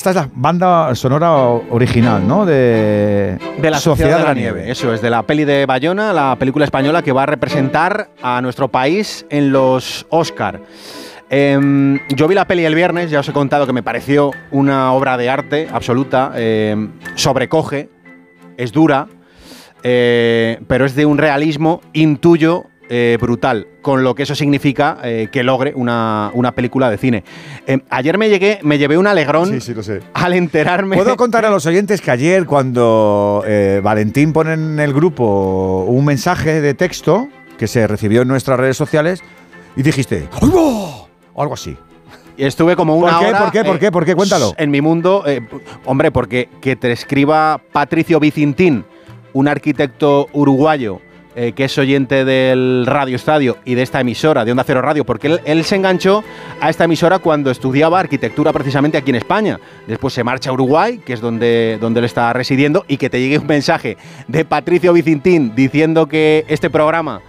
Esta es la banda sonora original, ¿no? De, la Sociedad, de la, Nieve. Eso es, de la peli de Bayona, la película española que va a representar a nuestro país en los Oscar. Em, yo vi la peli el viernes, ya os he contado que me pareció una obra de arte absoluta, em, sobrecoge, es dura, eh, pero es de un realismo, intuyo, eh, brutal, con lo que eso significa eh, que logre una, película de cine. Eh, ayer me llegué, me llevé un alegrón al enterarme. Puedo contar a los oyentes que ayer, cuando Valentín pone en el grupo un mensaje de texto que se recibió en nuestras redes sociales, y dijiste, ¡Oigo! O algo así. Y estuve como una ¿Por qué? ¿Por qué? ¿Por qué? ¿Por qué? Cuéntalo. En mi mundo, hombre, porque que te escriba Patricio Vicintín, un arquitecto uruguayo, eh, que es oyente del Radio Estadio y de esta emisora, de Onda Cero Radio, porque él, se enganchó a esta emisora cuando estudiaba arquitectura precisamente aquí en España. Después se marcha a Uruguay, que es donde, donde él está residiendo, y que te llegue un mensaje de Patricio Vicintín diciendo que este programa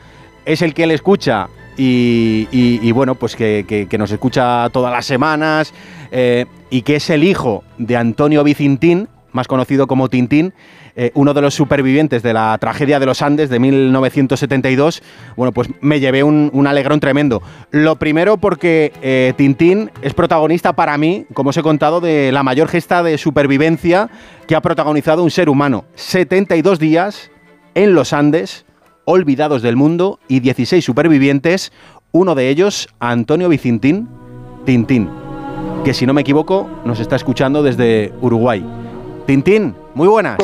es el que él escucha y, bueno, pues que, nos escucha todas las semanas eh, y que es el hijo de Antonio Vicintín, más conocido como Tintín, eh, uno de los supervivientes de la tragedia de los Andes de 1972, bueno, pues me llevé un, alegrón tremendo. Lo primero porque eh, Tintín es protagonista para mí, como os he contado, de la mayor gesta de supervivencia que ha protagonizado un ser humano. 72 días en los Andes, olvidados del mundo, y 16 supervivientes, uno de ellos, Antonio Vicintín, Tintín, que si no me equivoco nos está escuchando desde Uruguay. Tintín, muy buenas.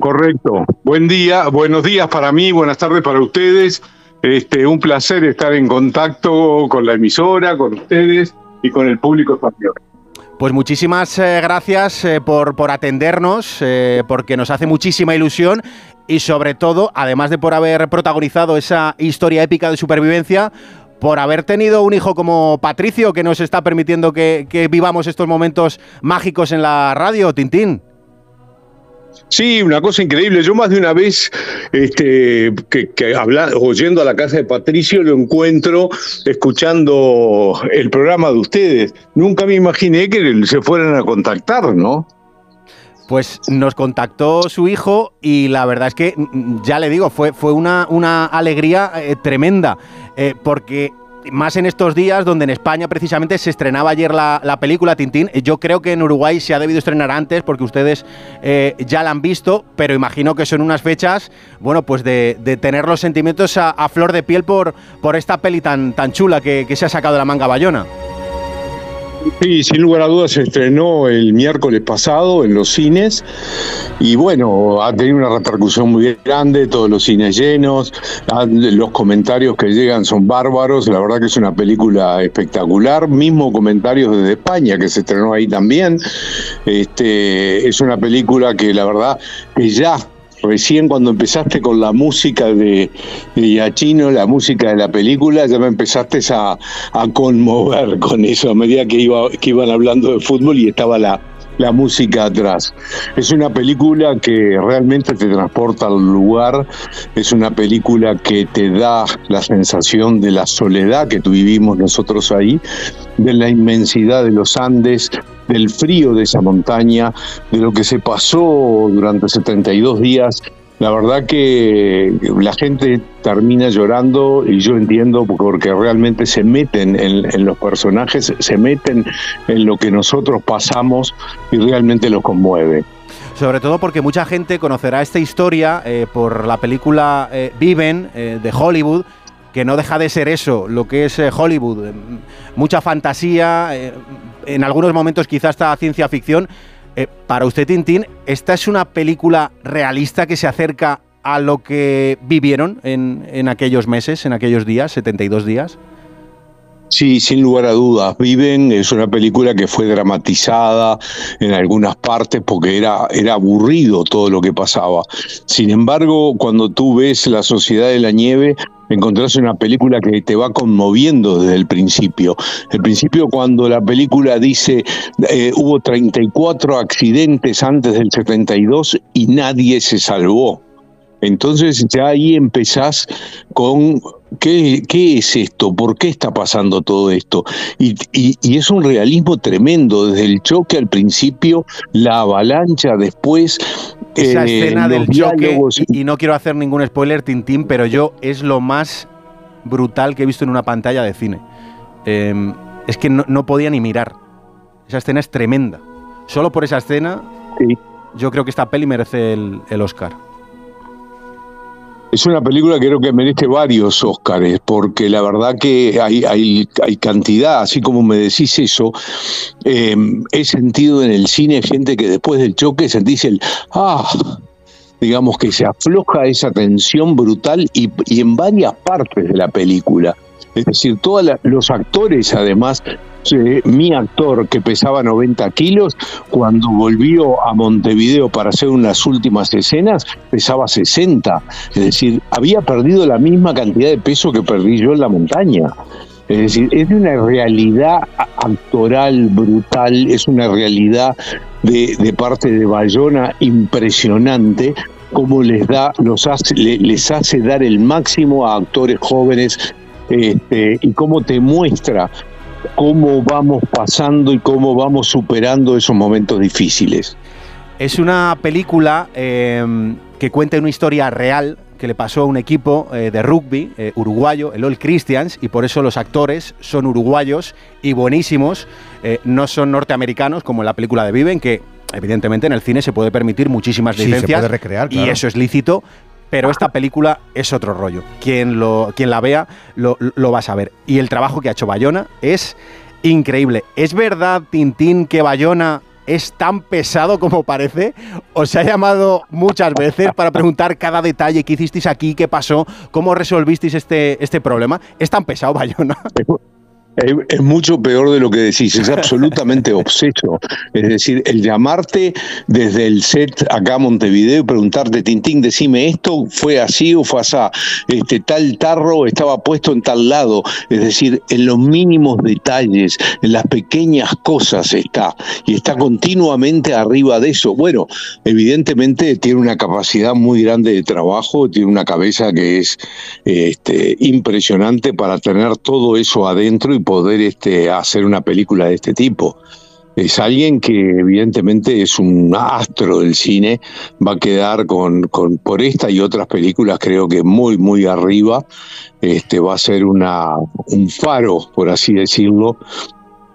Correcto. Buen día, buenos días para mí, buenas tardes para ustedes. Este, un placer estar en contacto con la emisora, con ustedes y con el público español. Pues muchísimas eh, gracias eh, por, por, atendernos, eh, porque nos hace muchísima ilusión y sobre todo, además de por haber protagonizado esa historia épica de supervivencia, por haber tenido un hijo como Patricio que nos está permitiendo que, que vivamos estos momentos mágicos en la radio, Tintín. Sí, una cosa increíble. Yo más de una vez, este, que, oyendo a la casa de Patricio, lo encuentro escuchando el programa de ustedes. Nunca me imaginé que se fueran a contactar, ¿no? Pues nos contactó su hijo y la verdad es que, mm, ya le digo, fue, fue una, una alegría eh, tremenda, eh, porque más en estos días donde en España precisamente se estrenaba ayer la, película Tintín. Yo creo que en Uruguay se ha debido estrenar antes porque ustedes eh, ya la han visto, pero imagino que son unas fechas, bueno, pues de, tener los sentimientos a, flor de piel por, por esta peli tan, tan chula que, que se ha sacado de la manga bayona. Sí, sin lugar a dudas se estrenó el miércoles pasado en los cines. Y bueno, ha tenido una repercusión muy grande, todos los cines llenos, los comentarios que llegan son bárbaros, la verdad que es una película espectacular, mismo comentarios desde España que se estrenó ahí también, este, es una película que la verdad que ya recién cuando empezaste con la música de, de Yachino, la música de la película, ya me empezaste a, a conmover con eso a medida que, iba, que iban hablando de fútbol y estaba la, la música atrás. Es una película que realmente te transporta al lugar, es una película que te da la sensación de la soledad que vivimos nosotros ahí, de la inmensidad de los Andes, del frío de esa montaña, de lo que se pasó durante 72 días la verdad que la gente termina llorando y yo entiendo porque realmente se meten en, los personajes, se meten en lo que nosotros pasamos y realmente los conmueve. Sobre todo porque mucha gente conocerá esta historia eh, por la película eh, Viven eh, de Hollywood, que no deja de ser eso, lo que es Hollywood. Mucha fantasía, en algunos momentos quizás hasta ciencia ficción, eh, para usted, Tintín, ¿esta es una película realista que se acerca a lo que vivieron en, en aquellos meses, en aquellos días, 72 días? Sí, sin lugar a dudas. Viven es una película que fue dramatizada en algunas partes porque era, era aburrido todo lo que pasaba. Sin embargo, cuando tú ves La Sociedad de la Nieve, encontrás una película que te va conmoviendo desde el principio. El principio cuando la película dice eh, hubo 34 accidentes antes del 72 y nadie se salvó. Entonces ya ahí empezás con ¿Qué, ¿Qué, es esto? ¿Por qué está pasando todo esto? Y, y, es un realismo tremendo, desde el choque al principio, la avalancha después. Esa eh, escena del choque, y, no quiero hacer ningún spoiler, Tintín, pero yo es lo más brutal que he visto en una pantalla de cine. Em, es que no, podía ni mirar. Esa escena es tremenda. Solo por esa escena, yo creo que esta peli merece el, el Oscar. Es una película que creo que merece varios Óscares, porque la verdad que hay, hay, cantidad, así como me decís eso, eh, he sentido en el cine gente que después del choque sentís el, ah, digamos que se afloja esa tensión brutal y en varias partes de la película. Es decir, todos los actores, además, mi actor que pesaba 90 kilos, cuando volvió a Montevideo para hacer unas últimas escenas, pesaba 60. Es decir, había perdido la misma cantidad de peso que perdí yo en la montaña. Es decir, es una realidad actoral brutal, es una realidad de, parte de Bayona impresionante, como les da, los les hace dar el máximo a actores jóvenes este, y cómo te muestra cómo vamos pasando y cómo vamos superando esos momentos difíciles. Es una película em, que cuenta una historia real que le pasó a un equipo eh, de rugby eh, uruguayo, el All Christians, y por eso los actores son uruguayos y buenísimos, eh, no son norteamericanos como en la película de Viven, que evidentemente en el cine se puede permitir muchísimas licencias recrear, y eso es lícito, pero esta película es otro rollo. Quien, lo, quien la vea lo, lo va a saber. Y el trabajo que ha hecho Bayona es increíble. ¿Es verdad, Tintín, que Bayona es tan pesado como parece? ¿Os ha llamado muchas veces para preguntar cada detalle? ¿Qué hicisteis aquí? ¿Qué pasó? ¿Cómo resolvisteis este, este problema? ¿Es tan pesado Bayona? Es, mucho peor de lo que decís, es absolutamente obseso. Es decir, el llamarte desde el set acá a Montevideo y preguntarte, Tintín, decime esto, fue así o fue así, este tal tarro estaba puesto en tal lado. Es decir, en los mínimos detalles, en las pequeñas cosas está, y está continuamente arriba de eso. Bueno, evidentemente tiene una capacidad muy grande de trabajo, tiene una cabeza que es este, impresionante para tener todo eso adentro poder este, hacer una película de este tipo. Es alguien que evidentemente es un astro del cine, va a quedar con, con por esta y otras películas creo que muy, muy arriba. Este, va a ser una, un faro, por así decirlo,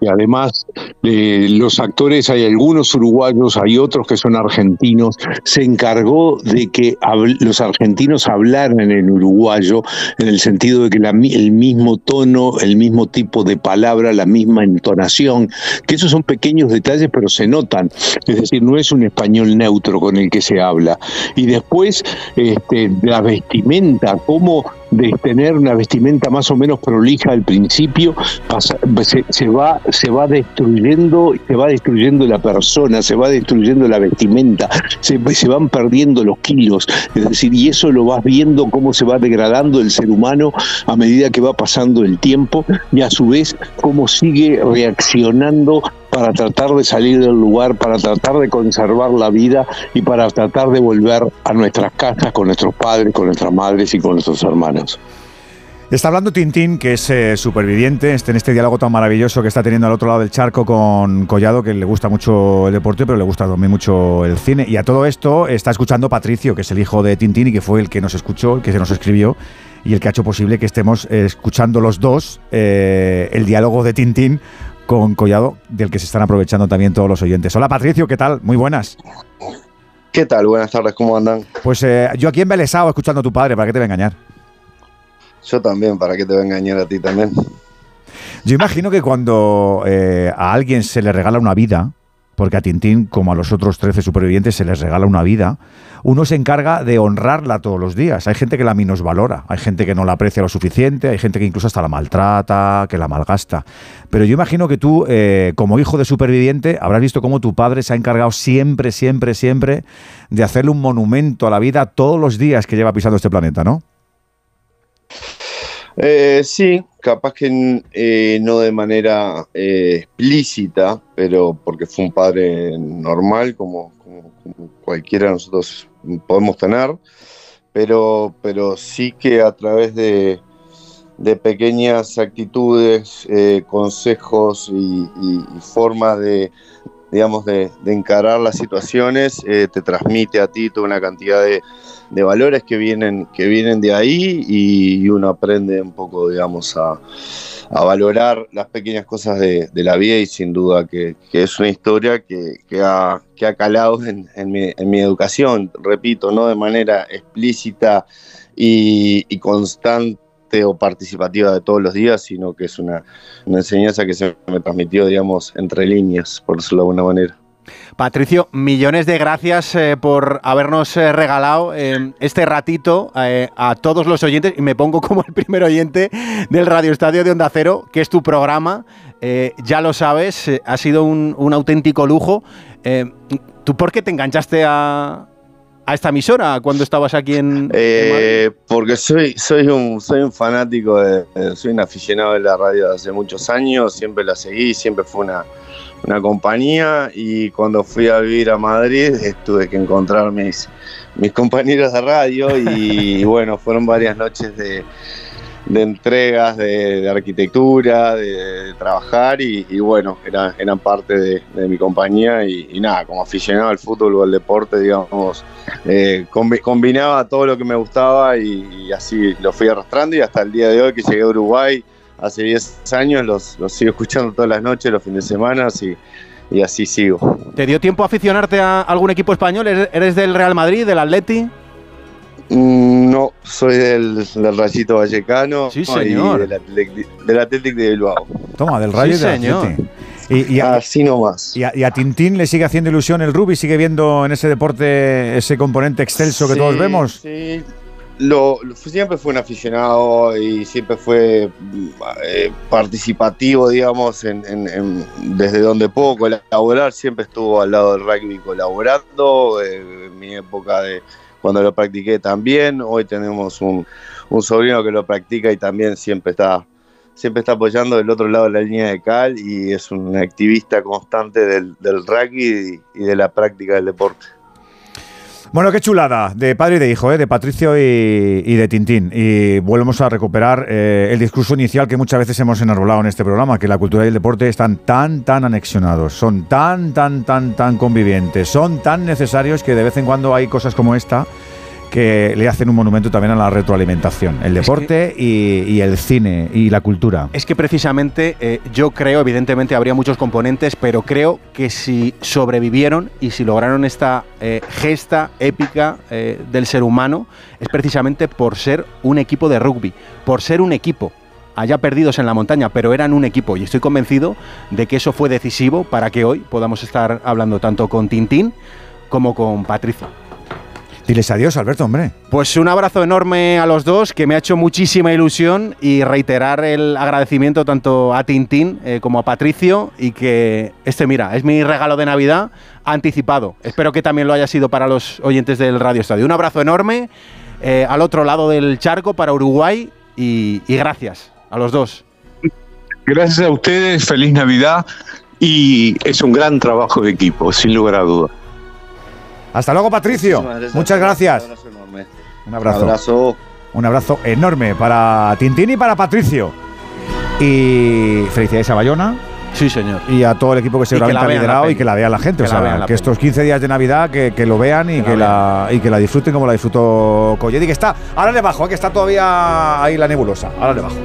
y además de los actores hay algunos uruguayos, hay otros que son argentinos, se encargó de que los argentinos hablaran en uruguayo en el sentido de que el mismo tono, el mismo tipo de palabra, la misma entonación, que esos son pequeños detalles pero se notan, es decir, no es un español neutro con el que se habla. Y después este, la vestimenta, cómo de tener una vestimenta más o menos prolija al principio, se, va, se va destruyendo, se va destruyendo la persona, se va destruyendo la vestimenta, se, se van perdiendo los kilos, es decir, y eso lo vas viendo cómo se va degradando el ser humano a medida que va pasando el tiempo y a su vez cómo sigue reaccionando para tratar de salir del lugar, para tratar de conservar la vida y para tratar de volver a nuestras casas con nuestros padres, con nuestras madres y con nuestros hermanos. Está hablando Tintín, que es eh, superviviente, está en este diálogo tan maravilloso que está teniendo al otro lado del charco con Collado, que le gusta mucho el deporte, pero le gusta también mucho el cine. Y a todo esto está escuchando Patricio, que es el hijo de Tintín y que fue el que nos escuchó, que se nos escribió y el que ha hecho posible que estemos escuchando los dos eh, el diálogo de Tintín con Collado, del que se están aprovechando también todos los oyentes. Hola Patricio, ¿qué tal? Muy buenas. ¿Qué tal? Buenas tardes, ¿cómo andan? Pues eh, yo aquí en Belesao escuchando a tu padre, ¿para qué te voy a engañar? Yo también, ¿para qué te voy a engañar a ti también? Yo imagino que cuando eh, a alguien se le regala una vida, porque a Tintín, como a los otros 13 supervivientes, se les regala una vida, uno se encarga de honrarla todos los días. Hay gente que la valora, hay gente que no la aprecia lo suficiente, hay gente que incluso hasta la maltrata, que la malgasta. Pero yo imagino que tú, eh, como hijo de superviviente, habrás visto cómo tu padre se ha encargado siempre, siempre, siempre de hacerle un monumento a la vida todos los días que lleva pisando este planeta, ¿no? Eh, sí, capaz que eh, no de manera eh, explícita, pero porque fue un padre normal, como, cualquiera de nosotros podemos tener, pero, pero sí que a través de, de pequeñas actitudes, eh, consejos y, formas de, digamos, de, encarar las situaciones, eh, te transmite a ti toda una cantidad de, valores que vienen, que vienen de ahí y, uno aprende un poco, digamos, a, valorar las pequeñas cosas de, la vida y sin duda que, es una historia que, ha, que ha calado en mi educación, repito, no de manera explícita y, constante o participativa de todos los días, sino que es una, enseñanza que se me transmitió, digamos, entre líneas, por decirlo de alguna manera. Patricio, millones de gracias eh, por habernos eh, regalado eh, este ratito a todos los oyentes, y me pongo como el primer oyente del Radio Estadio de Onda Cero, que es tu programa. ya lo sabes, ha sido un, un auténtico lujo. ¿Tú por qué te enganchaste a, a esta emisora cuando estabas aquí en, eh, porque soy soy un soy un fanático de, soy un aficionado de la radio hace muchos años siempre la seguí siempre fue una una compañía y cuando fui a vivir a Madrid tuve que encontrar mis mis compañeros de radio y bueno fueron varias noches de de entregas de, arquitectura, de, trabajar y, bueno, eran, parte de, mi compañía y, nada, como aficionado al fútbol o al deporte, digamos, eh, combinaba todo lo que me gustaba y, así lo fui arrastrando y hasta el día de hoy que llegué a Uruguay hace 10 años, los, los sigo escuchando todas las noches, los fines de semana y, y así sigo. ¿Te dio tiempo a aficionarte a algún equipo español? ¿Eres del Real Madrid, del Atleti? Mm, no, soy del, del Rayito Vallecano sí, señor. y del Atlético de Bilbao. Toma, del Rayo sí, señor. Y, Así nomás. Y a, y a, Tintín le sigue haciendo ilusión el rugby, sigue viendo en ese deporte ese componente excelso que todos vemos. Sí, lo, siempre fue un aficionado y siempre fue eh, participativo, digamos, en, desde donde puedo colaborar. Siempre estuvo al lado del rugby colaborando. Eh, en mi época de cuando lo practiqué también. Hoy tenemos un, sobrino que lo practica y también siempre está, siempre está apoyando del otro lado de la línea de cal y es un activista constante del, rugby y, de la práctica del deporte. Bueno, qué chulada, de padre y de hijo, ¿eh? de Patricio y, de Tintín. Y volvemos a recuperar eh, el discurso inicial que muchas veces hemos enarbolado en este programa, que la cultura y el deporte están tan, tan anexionados, son tan, tan, tan, tan convivientes, son tan necesarios que de vez en cuando hay cosas como esta que le hacen un monumento también a la retroalimentación, el deporte y, el cine y la cultura. Es que precisamente eh, yo creo, evidentemente habría muchos componentes, pero creo que si sobrevivieron y si lograron esta eh, gesta épica eh, del ser humano, es precisamente por ser un equipo de rugby, por ser un equipo allá perdidos en la montaña, pero eran un equipo y estoy convencido de que eso fue decisivo para que hoy podamos estar hablando tanto con Tintín como con Patricio. Diles adiós, Alberto, hombre. Pues un abrazo enorme a los dos, que me ha hecho muchísima ilusión y reiterar el agradecimiento tanto a Tintín eh, como a Patricio y que este, mira, es mi regalo de Navidad anticipado. Espero que también lo haya sido para los oyentes del Radio Estadio. Un abrazo enorme eh, al otro lado del charco para Uruguay y, y gracias a los dos. Gracias a ustedes, feliz Navidad y es un gran trabajo de equipo, sin lugar a dudas. Hasta luego, Patricio. Muchas gracias. Un abrazo enorme. Un abrazo. Un abrazo enorme para Tintín y para Patricio. Y felicidades a Bayona. Sí, señor. Y a todo el equipo que seguramente ha liderado y que la vea la gente. o sea, que estos 15 días de Navidad que, lo vean y que, la, y que la disfruten como la disfrutó Coyedi, que está, ahora le bajo, eh, que está todavía ahí la nebulosa. Ahora le bajo.